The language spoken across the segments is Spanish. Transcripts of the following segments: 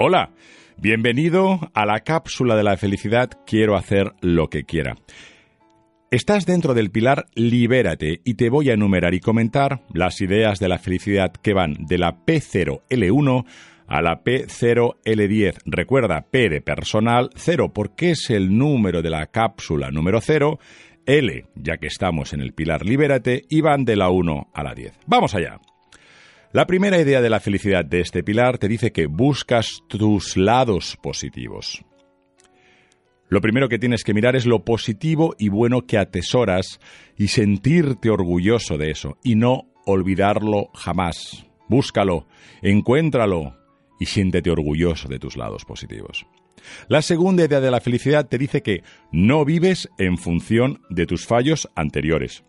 Hola, bienvenido a la cápsula de la felicidad Quiero hacer lo que quiera. Estás dentro del pilar Libérate y te voy a enumerar y comentar las ideas de la felicidad que van de la P0L1 a la P0L10. Recuerda, P de personal, 0 porque es el número de la cápsula número 0, L, ya que estamos en el pilar Libérate, y van de la 1 a la 10. Vamos allá. La primera idea de la felicidad de este pilar te dice que buscas tus lados positivos. Lo primero que tienes que mirar es lo positivo y bueno que atesoras y sentirte orgulloso de eso y no olvidarlo jamás. Búscalo, encuéntralo y siéntete orgulloso de tus lados positivos. La segunda idea de la felicidad te dice que no vives en función de tus fallos anteriores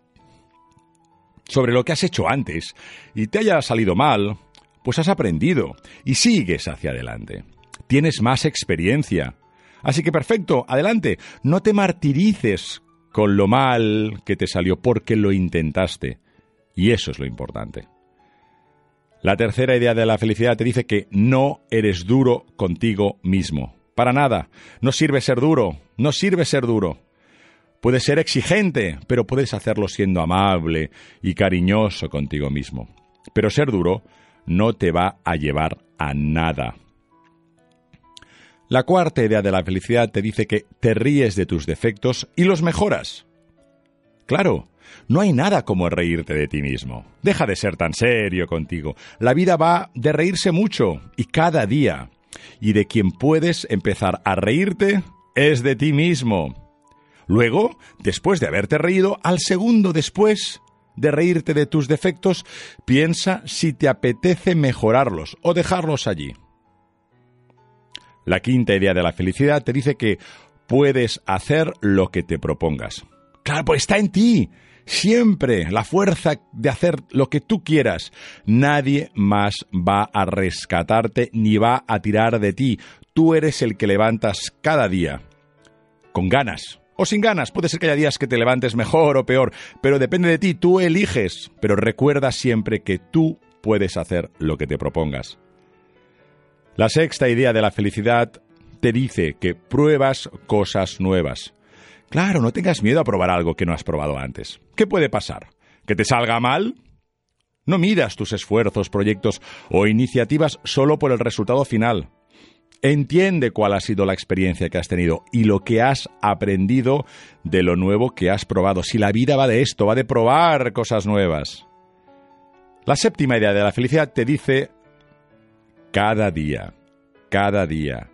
sobre lo que has hecho antes y te haya salido mal, pues has aprendido y sigues hacia adelante. Tienes más experiencia. Así que perfecto, adelante, no te martirices con lo mal que te salió porque lo intentaste. Y eso es lo importante. La tercera idea de la felicidad te dice que no eres duro contigo mismo. Para nada. No sirve ser duro. No sirve ser duro. Puedes ser exigente, pero puedes hacerlo siendo amable y cariñoso contigo mismo. Pero ser duro no te va a llevar a nada. La cuarta idea de la felicidad te dice que te ríes de tus defectos y los mejoras. Claro, no hay nada como reírte de ti mismo. Deja de ser tan serio contigo. La vida va de reírse mucho y cada día. Y de quien puedes empezar a reírte es de ti mismo. Luego, después de haberte reído, al segundo después de reírte de tus defectos, piensa si te apetece mejorarlos o dejarlos allí. La quinta idea de la felicidad te dice que puedes hacer lo que te propongas. Claro, pues está en ti. Siempre la fuerza de hacer lo que tú quieras. Nadie más va a rescatarte ni va a tirar de ti. Tú eres el que levantas cada día. Con ganas, o sin ganas. Puede ser que haya días que te levantes mejor o peor, pero depende de ti, tú eliges. Pero recuerda siempre que tú puedes hacer lo que te propongas. La sexta idea de la felicidad te dice que pruebas cosas nuevas. Claro, no tengas miedo a probar algo que no has probado antes. ¿Qué puede pasar? ¿Que te salga mal? No midas tus esfuerzos, proyectos o iniciativas solo por el resultado final. Entiende cuál ha sido la experiencia que has tenido y lo que has aprendido de lo nuevo que has probado. Si la vida va de esto, va de probar cosas nuevas. La séptima idea de la felicidad te dice cada día, cada día,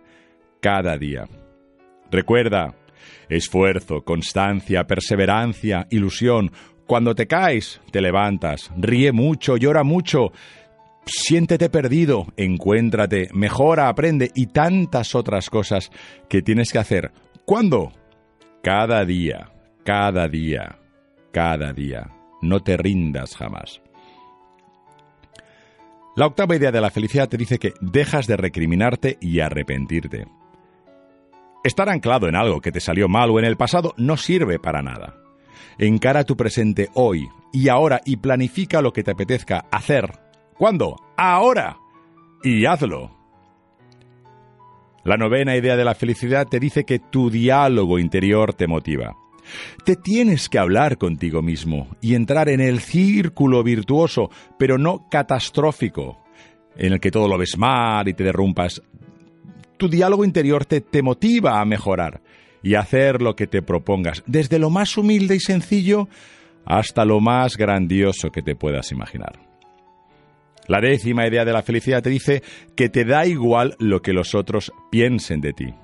cada día. Recuerda, esfuerzo, constancia, perseverancia, ilusión. Cuando te caes, te levantas, ríe mucho, llora mucho, siéntete perdido, encuéntrate, mejora, aprende y tantas otras cosas que tienes que hacer. ¿Cuándo? Cada día, cada día, cada día. No te rindas jamás. La octava idea de la felicidad te dice que dejas de recriminarte y arrepentirte. Estar anclado en algo que te salió mal o en el pasado no sirve para nada. Encara tu presente hoy y ahora y planifica lo que te apetezca hacer ¿Cuándo? Ahora. Y hazlo. La novena idea de la felicidad te dice que tu diálogo interior te motiva. Te tienes que hablar contigo mismo y entrar en el círculo virtuoso, pero no catastrófico, en el que todo lo ves mal y te derrumpas. Tu diálogo interior te, te motiva a mejorar y a hacer lo que te propongas, desde lo más humilde y sencillo hasta lo más grandioso que te puedas imaginar. La décima idea de la felicidad te dice que te da igual lo que los otros piensen de ti.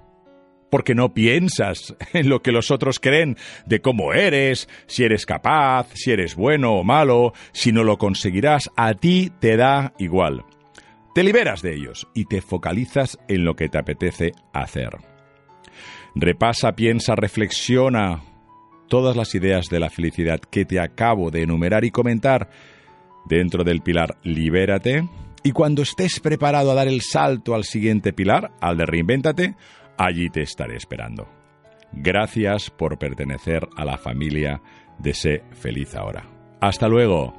porque no piensas en lo que los otros creen de cómo eres, si eres capaz, si eres bueno o malo, si no lo conseguirás, a ti te da igual. Te liberas de ellos y te focalizas en lo que te apetece hacer. Repasa, piensa, reflexiona todas las ideas de la felicidad que te acabo de enumerar y comentar dentro del pilar Libérate. Y cuando estés preparado a dar el salto al siguiente pilar, al de Reinvéntate, allí te estaré esperando. Gracias por pertenecer a la familia de Sé Feliz Ahora. Hasta luego.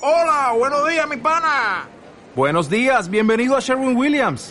Hola, buenos días, mi pana. Buenos días, bienvenido a Sherwin Williams.